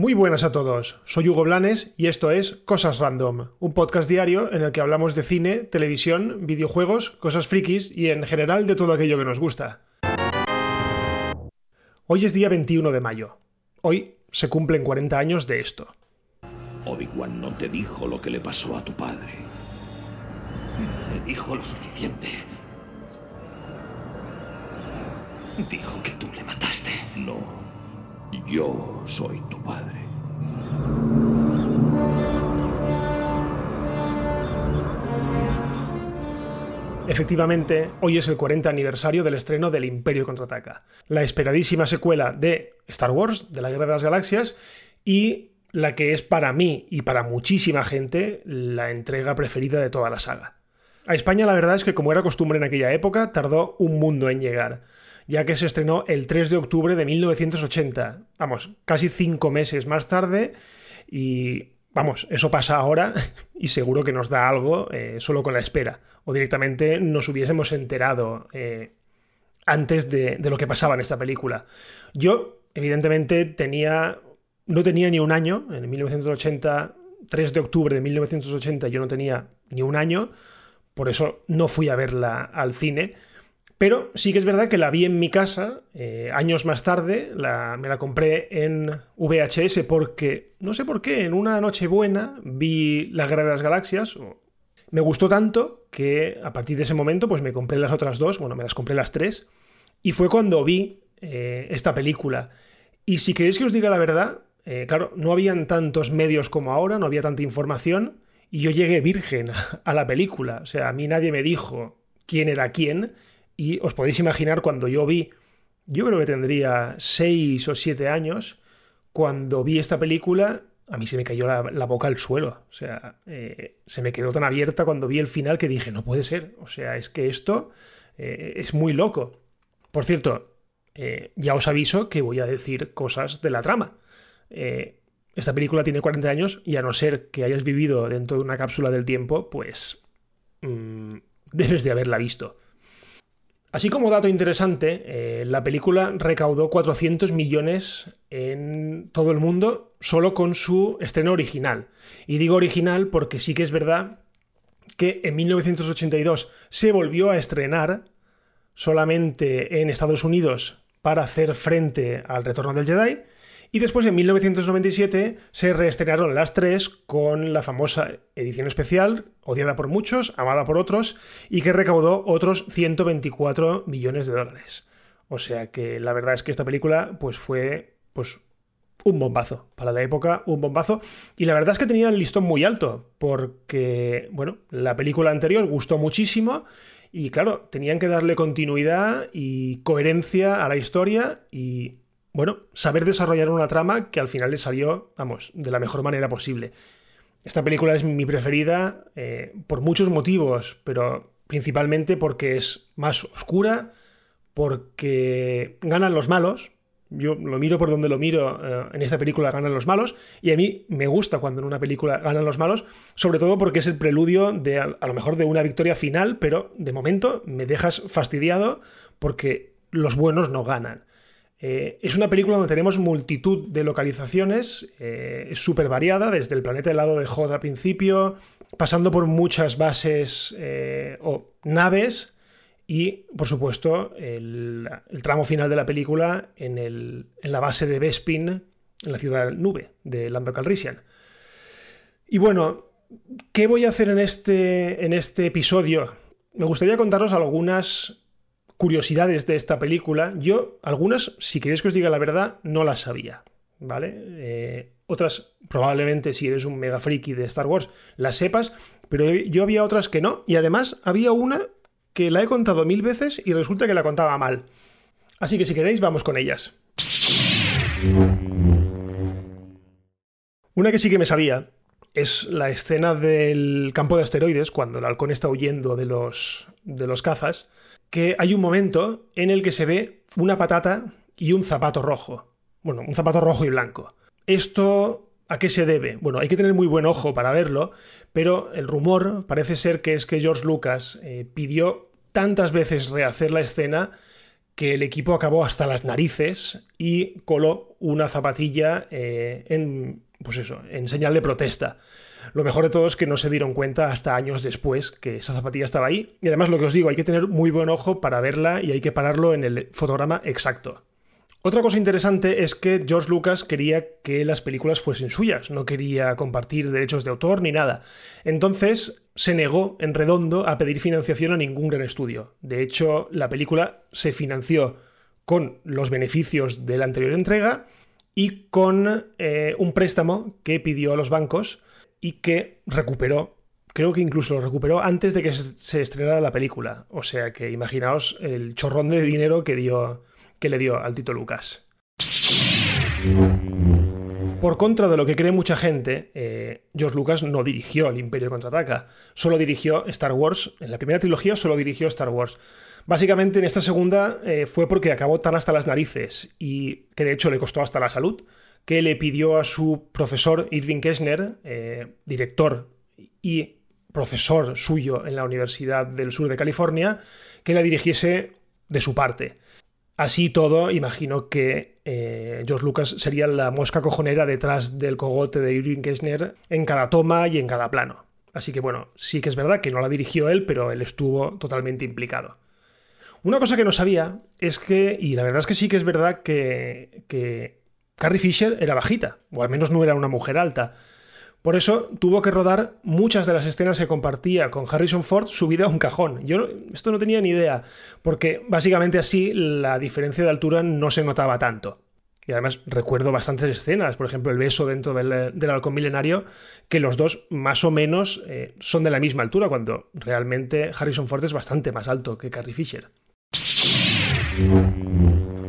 Muy buenas a todos, soy Hugo Blanes y esto es Cosas Random, un podcast diario en el que hablamos de cine, televisión, videojuegos, cosas frikis y en general de todo aquello que nos gusta. Hoy es día 21 de mayo. Hoy se cumplen 40 años de esto. Obi-Wan no te dijo lo que le pasó a tu padre. Dijo lo suficiente. Dijo que tú le mataste. No. Yo soy tu padre. Efectivamente, hoy es el 40 aniversario del estreno del Imperio Contraataca, la esperadísima secuela de Star Wars, de la Guerra de las Galaxias, y la que es para mí y para muchísima gente la entrega preferida de toda la saga. A España la verdad es que como era costumbre en aquella época, tardó un mundo en llegar ya que se estrenó el 3 de octubre de 1980. Vamos, casi cinco meses más tarde y vamos, eso pasa ahora y seguro que nos da algo eh, solo con la espera. O directamente nos hubiésemos enterado eh, antes de, de, lo que pasaba en esta película. Yo, evidentemente, tenía. No tenía ni un año. En 1980, 3 de octubre de 1980, yo no tenía ni un año. Por eso no fui a verla al cine. Pero sí que es verdad que la vi en mi casa eh, años más tarde, me la compré en VHS porque, no sé por qué, en una noche buena vi La Guerra de las Galaxias. Me gustó tanto que a partir de ese momento pues me compré las otras dos, bueno, me las compré las tres. Y fue cuando vi eh, esta película. Y si queréis que os diga la verdad, eh, claro, no habían tantos medios como ahora, no había tanta información. Y yo llegué virgen a la película. O sea, a mí nadie me dijo quién era quién y os podéis imaginar cuando yo vi, yo creo que tendría 6 o 7 años, cuando vi esta película, a mí se me cayó la, boca al suelo. O sea, eh, se me quedó tan abierta cuando vi el final que dije, no puede ser. O sea, es que esto eh, es muy loco. Por cierto, eh, ya os aviso que voy a decir cosas de la trama. Esta película tiene 40 años y a no ser que hayas vivido dentro de una cápsula del tiempo, pues mm, debes de haberla visto. Así como dato interesante, eh, la película recaudó 400 millones en todo el mundo solo con su estreno original. Y digo original porque sí que es verdad que en 1982 se volvió a estrenar solamente en Estados Unidos para hacer frente al retorno del Jedi y después en 1997 se reestrenaron las tres con la famosa edición especial, odiada por muchos, amada por otros, y que recaudó otros 124 millones de dólares. O sea que la verdad es que esta película pues fue pues un bombazo. Para la época, un bombazo. Y la verdad es que tenía el listón muy alto, porque, bueno, la película anterior gustó muchísimo y, claro, tenían que darle continuidad y coherencia a la historia y bueno, saber desarrollar una trama que al final le salió, vamos, de la mejor manera posible. Esta película es mi preferida eh, por muchos motivos, pero principalmente porque es más oscura, porque ganan los malos. Yo lo miro por donde lo miro, eh, en esta película ganan los malos, y a mí me gusta cuando en una película ganan los malos, sobre todo porque es el preludio de a lo mejor de una victoria final, pero de momento me dejas fastidiado porque los buenos no ganan. Eh, es una película donde tenemos multitud de localizaciones, eh, es súper variada, desde el planeta helado de Hod al principio, pasando por muchas bases eh, o naves y, por supuesto, el, tramo final de la película en, la base de Bespin, en la ciudad nube de Lando Calrissian. Y bueno, ¿qué voy a hacer en este, en este episodio? Me gustaría contaros algunas curiosidades de esta película. Yo, algunas, si queréis que os diga la verdad, no las sabía. ¿Vale? Eh, otras, probablemente, si eres un mega friki de Star Wars, las sepas, pero yo había otras que no. Y además, había una que la he contado mil veces y resulta que la contaba mal. Así que si queréis, vamos con ellas. Una que sí que me sabía es la escena del campo de asteroides, cuando el halcón está huyendo de los, de los cazas que hay un momento en el que se ve una patata y un zapato rojo. Bueno, un zapato rojo y blanco. Esto ¿A qué se debe? Bueno, hay que tener muy buen ojo para verlo, pero el rumor parece ser que es que George Lucas eh, pidió tantas veces rehacer la escena que el equipo acabó hasta las narices y coló una zapatilla eh, en, pues eso, en señal de protesta. Lo mejor de todo es que no se dieron cuenta hasta años después que esa zapatilla estaba ahí. Y además lo que os digo, hay que tener muy buen ojo para verla y hay que pararlo en el fotograma exacto. Otra cosa interesante es que George Lucas quería que las películas fuesen suyas, no quería compartir derechos de autor ni nada. Entonces se negó en redondo a pedir financiación a ningún gran estudio. De hecho, la película se financió con los beneficios de la anterior entrega y con eh, un préstamo que pidió a los bancos y que recuperó. Creo que incluso lo recuperó antes de que se estrenara la película. O sea que imaginaos el chorrón de dinero que dio que le dio al Tito Lucas. Por contra de lo que cree mucha gente, eh, George Lucas no dirigió El Imperio contraataca, solo dirigió Star Wars. En la primera trilogía solo dirigió Star Wars. Básicamente en esta segunda eh, fue porque acabó tan hasta las narices y que de hecho le costó hasta la salud, que le pidió a su profesor Irving Kessner, eh, director y profesor suyo en la Universidad del Sur de California, que la dirigiese de su parte. Así todo, imagino que eh, George Lucas sería la mosca cojonera detrás del cogote de Irving Kessner en cada toma y en cada plano. Así que bueno, sí que es verdad que no la dirigió él, pero él estuvo totalmente implicado. Una cosa que no sabía es que, y la verdad es que sí que es verdad que, que Carrie Fisher era bajita, o al menos no era una mujer alta. Por eso tuvo que rodar muchas de las escenas que compartía con Harrison Ford subida a un cajón. Yo esto no tenía ni idea, porque básicamente así la diferencia de altura no se notaba tanto. Y además recuerdo bastantes escenas, por ejemplo el beso dentro del, halcón milenario, que los dos más o menos eh, son de la misma altura, cuando realmente Harrison Ford es bastante más alto que Carrie Fisher.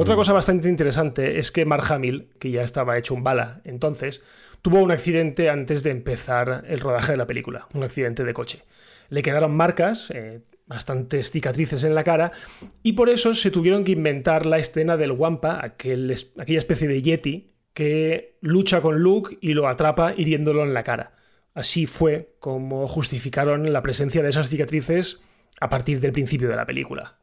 Otra cosa bastante interesante es que Mark Hamill, que ya estaba hecho un bala entonces, tuvo un accidente antes de empezar el rodaje de la película, un accidente de coche. Le quedaron marcas, eh, bastantes cicatrices en la cara, y por eso se tuvieron que inventar la escena del Wampa, aquella especie de Yeti que lucha con Luke y lo atrapa hiriéndolo en la cara. Así fue como justificaron la presencia de esas cicatrices a partir del principio de la película.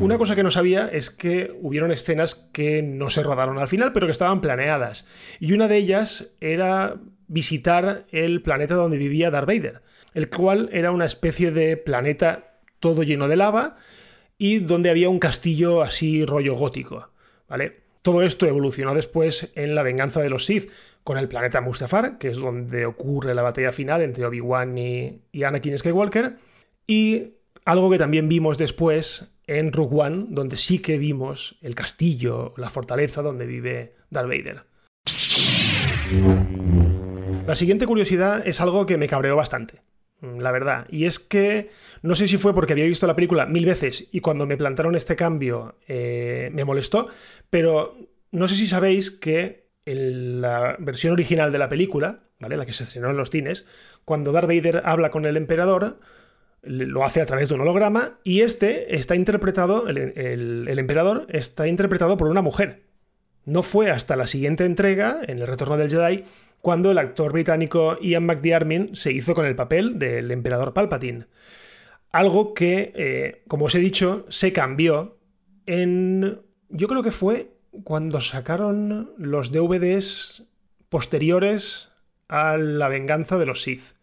Una cosa que no sabía es que hubieron escenas que no se rodaron al final, pero que estaban planeadas. Y una de ellas era visitar el planeta donde vivía Darth Vader, el cual era una especie de planeta todo lleno de lava y donde había un castillo así rollo gótico, ¿vale? Todo esto evolucionó después en la venganza de los Sith con el planeta Mustafar, que es donde ocurre la batalla final entre Obi-Wan y, y Anakin Skywalker, y algo que también vimos después en Rogue One, donde sí que vimos el castillo, la fortaleza donde vive Darth Vader. La siguiente curiosidad es algo que me cabreó bastante, la verdad, y es que no sé si fue porque había visto la película mil veces y cuando me plantaron este cambio eh, me molestó, pero no sé si sabéis que en la versión original de la película, ¿vale? la que se estrenó en los cines, cuando Darth Vader habla con el emperador, lo hace a través de un holograma y este está interpretado, el, emperador está interpretado por una mujer. No fue hasta la siguiente entrega, en el Retorno del Jedi, cuando el actor británico Ian McDiarmid se hizo con el papel del emperador Palpatine. Algo que, eh, como os he dicho, se cambió en... Yo creo que fue cuando sacaron los DVDs posteriores a la venganza de los Sith.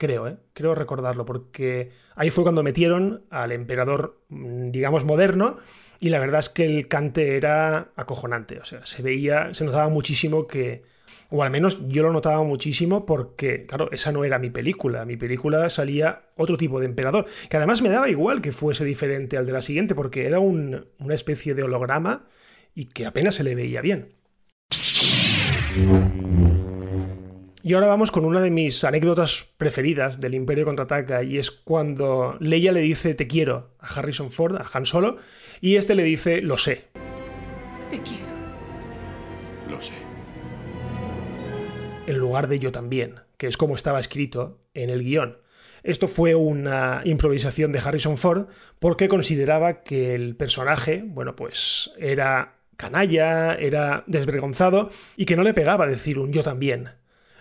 Creo, ¿eh? Creo recordarlo, porque ahí fue cuando metieron al emperador, mm, digamos, moderno, y la verdad es que el cante era acojonante. O sea, se veía, se notaba muchísimo que. O al menos yo lo notaba muchísimo porque, claro, esa no era mi película. Mi película salía otro tipo de emperador. Que además me daba igual que fuese diferente al de la siguiente, porque era una especie de holograma y que apenas se le veía bien. Y ahora vamos con una de mis anécdotas preferidas del Imperio contraataca y es cuando Leia le dice te quiero a Harrison Ford, a Han Solo, y este le dice lo sé. Te quiero. Lo sé. En lugar de yo también, que es como estaba escrito en el guion. Esto fue una improvisación de Harrison Ford porque consideraba que el personaje, bueno, pues era canalla, era desvergonzado y que no le pegaba decir un yo también.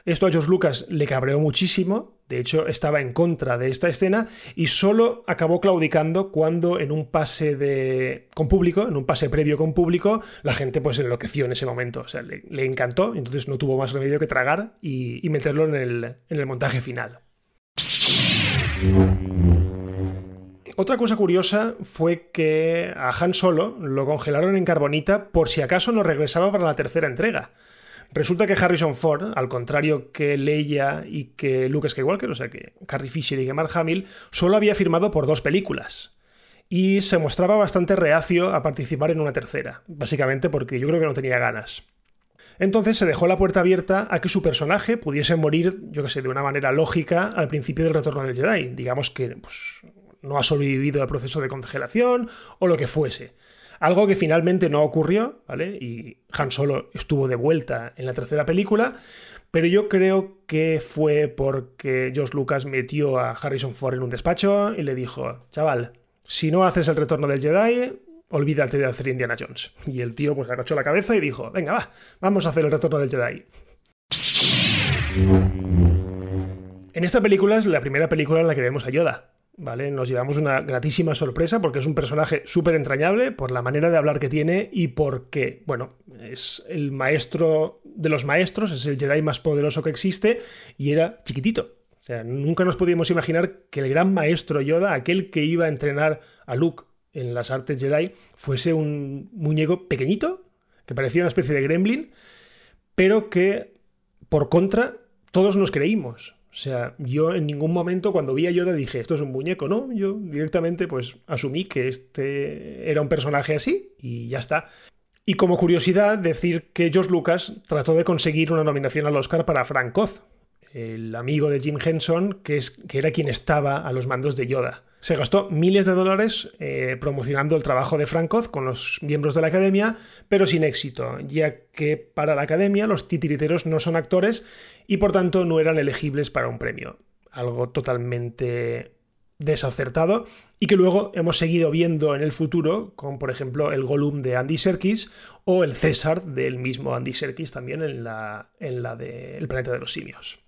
Esto a George Lucas le cabreó muchísimo, de hecho estaba en contra de esta escena y solo acabó claudicando cuando en un pase de con público, en un pase previo con público, la gente pues enloqueció en ese momento, o sea, le, encantó, entonces no tuvo más remedio que tragar y, meterlo en el, en el montaje final. Otra cosa curiosa fue que a Han Solo lo congelaron en carbonita por si acaso no regresaba para la tercera entrega. Resulta que Harrison Ford, al contrario que Leia y que Luke Skywalker, o sea que Carrie Fisher y que Mark Hamill, solo había firmado por dos películas. Y se mostraba bastante reacio a participar en una tercera, básicamente porque yo creo que no tenía ganas. Entonces se dejó la puerta abierta a que su personaje pudiese morir, yo que sé, de una manera lógica al principio del retorno del Jedi. Digamos que pues, no ha sobrevivido al proceso de congelación o lo que fuese. Algo que finalmente no ocurrió, ¿vale? Y Han Solo estuvo de vuelta en la tercera película, pero yo creo que fue porque George Lucas metió a Harrison Ford en un despacho y le dijo, chaval, si no haces el retorno del Jedi, olvídate de hacer Indiana Jones. Y el tío pues agachó la cabeza y dijo, venga, va, vamos a hacer el retorno del Jedi. En esta película es la primera película en la que vemos a Yoda. ¿Vale? Nos llevamos una gratísima sorpresa porque es un personaje súper entrañable por la manera de hablar que tiene y porque, bueno, es el maestro de los maestros, es el Jedi más poderoso que existe y era chiquitito. O sea, nunca nos podíamos imaginar que el gran maestro Yoda, aquel que iba a entrenar a Luke en las artes Jedi, fuese un muñeco pequeñito, que parecía una especie de gremlin, pero que, por contra, todos nos creímos. O sea, yo en ningún momento cuando vi a Yoda dije, esto es un muñeco, ¿no? Yo directamente pues asumí que este era un personaje así y ya está. Y como curiosidad, decir que George Lucas trató de conseguir una nominación al Oscar para Frank Oz, el amigo de Jim Henson, que, es, que era quien estaba a los mandos de Yoda. Se gastó miles de dólares eh, promocionando el trabajo de Frank Oz con los miembros de la academia, pero sin éxito, ya que para la academia los titiriteros no son actores y por tanto no eran elegibles para un premio. Algo totalmente desacertado y que luego hemos seguido viendo en el futuro, con por ejemplo el Gollum de Andy Serkis o el César del mismo Andy Serkis también en la, en la de El planeta de los simios.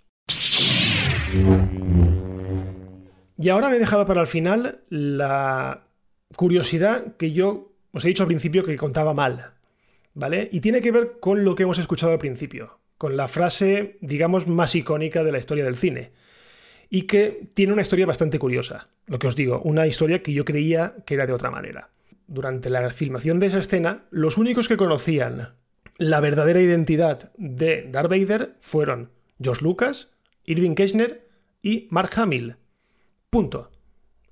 Y ahora me he dejado para el final la curiosidad que yo os he dicho al principio que contaba mal, ¿vale? Y tiene que ver con lo que hemos escuchado al principio, con la frase, digamos, más icónica de la historia del cine, y que tiene una historia bastante curiosa, lo que os digo, una historia que yo creía que era de otra manera. Durante la filmación de esa escena, los únicos que conocían la verdadera identidad de Darth Vader fueron George Lucas, Irving Kirchner y Mark Hamill. Punto.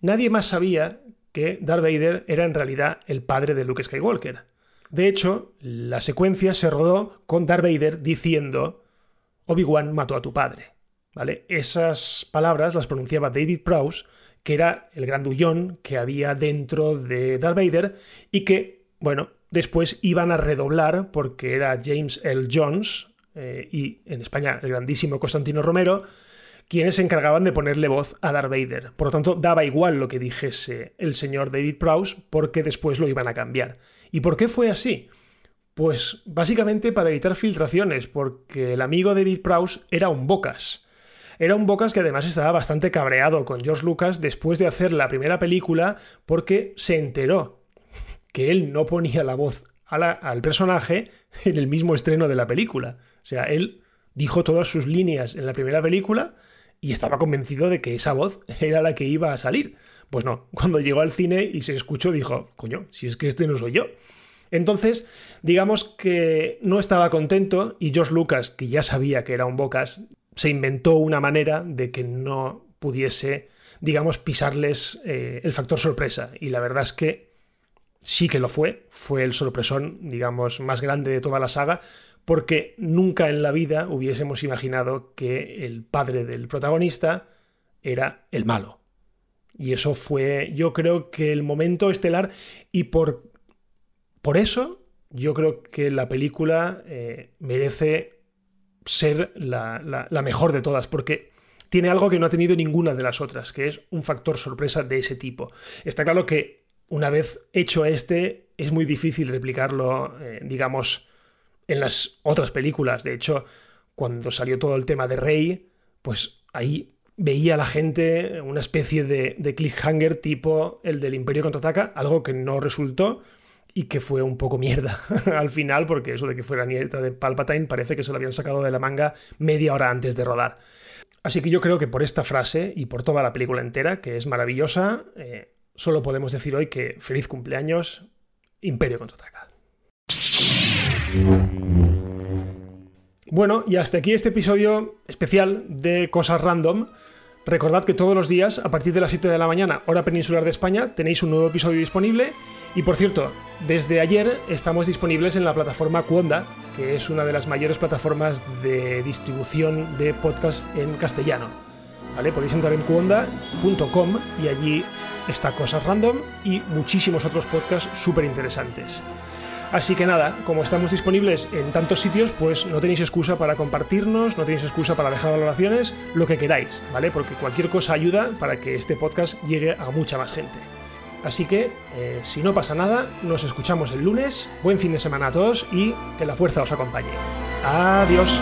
Nadie más sabía que Darth Vader era en realidad el padre de Luke Skywalker. De hecho, la secuencia se rodó con Darth Vader diciendo Obi-Wan mató a tu padre. ¿Vale? Esas palabras las pronunciaba David Prowse, que era el grandullón que había dentro de Darth Vader y que, bueno, después iban a redoblar porque era James L. Jones eh, y en España el grandísimo Constantino Romero, quienes se encargaban de ponerle voz a Darth Vader. Por lo tanto, daba igual lo que dijese el señor David Prowse, porque después lo iban a cambiar. ¿Y por qué fue así? Pues básicamente para evitar filtraciones, porque el amigo David Prowse era un bocas. Era un bocas que además estaba bastante cabreado con George Lucas después de hacer la primera película porque se enteró que él no ponía la voz al personaje en el mismo estreno de la película. O sea, él dijo todas sus líneas en la primera película y estaba convencido de que esa voz era la que iba a salir. Pues no, cuando llegó al cine y se escuchó dijo, coño, si es que este no soy yo. Entonces, digamos que no estaba contento y George Lucas, que ya sabía que era un bocas, se inventó una manera de que no pudiese, digamos, pisarles eh, el factor sorpresa. Y la verdad es que sí que lo fue, fue el sorpresón, digamos, más grande de toda la saga, porque nunca en la vida hubiésemos imaginado que el padre del protagonista era el malo. Y eso fue, yo creo que el momento estelar y por, por eso yo creo que la película eh, merece ser la, la mejor de todas, porque tiene algo que no ha tenido ninguna de las otras, que es un factor sorpresa de ese tipo. Está claro que una vez hecho este, es muy difícil replicarlo, eh, digamos, en las otras películas. De hecho, cuando salió todo el tema de Rey, pues ahí veía a la gente una especie de, de cliffhanger tipo el del Imperio contraataca, algo que no resultó y que fue un poco mierda al final, porque eso de que fuera nieta de Palpatine parece que se lo habían sacado de la manga media hora antes de rodar. Así que yo creo que por esta frase y por toda la película entera, que es maravillosa, eh, solo podemos decir hoy que feliz cumpleaños, Imperio contraataca. Bueno, y hasta aquí este episodio especial de Cosas Random. Recordad que todos los días, a partir de las 7 de la mañana, hora peninsular de España, tenéis un nuevo episodio disponible. Y por cierto, desde ayer estamos disponibles en la plataforma Cuonda, que es una de las mayores plataformas de distribución de podcast en castellano. ¿Vale? Podéis entrar en cuonda.com y allí está Cosas Random y muchísimos otros podcasts súper interesantes. Así que nada, como estamos disponibles en tantos sitios, pues no tenéis excusa para compartirnos, no tenéis excusa para dejar valoraciones, lo que queráis, ¿vale? Porque cualquier cosa ayuda para que este podcast llegue a mucha más gente. Así que, eh, si no pasa nada, nos escuchamos el lunes. Buen fin de semana a todos y que la fuerza os acompañe. Adiós.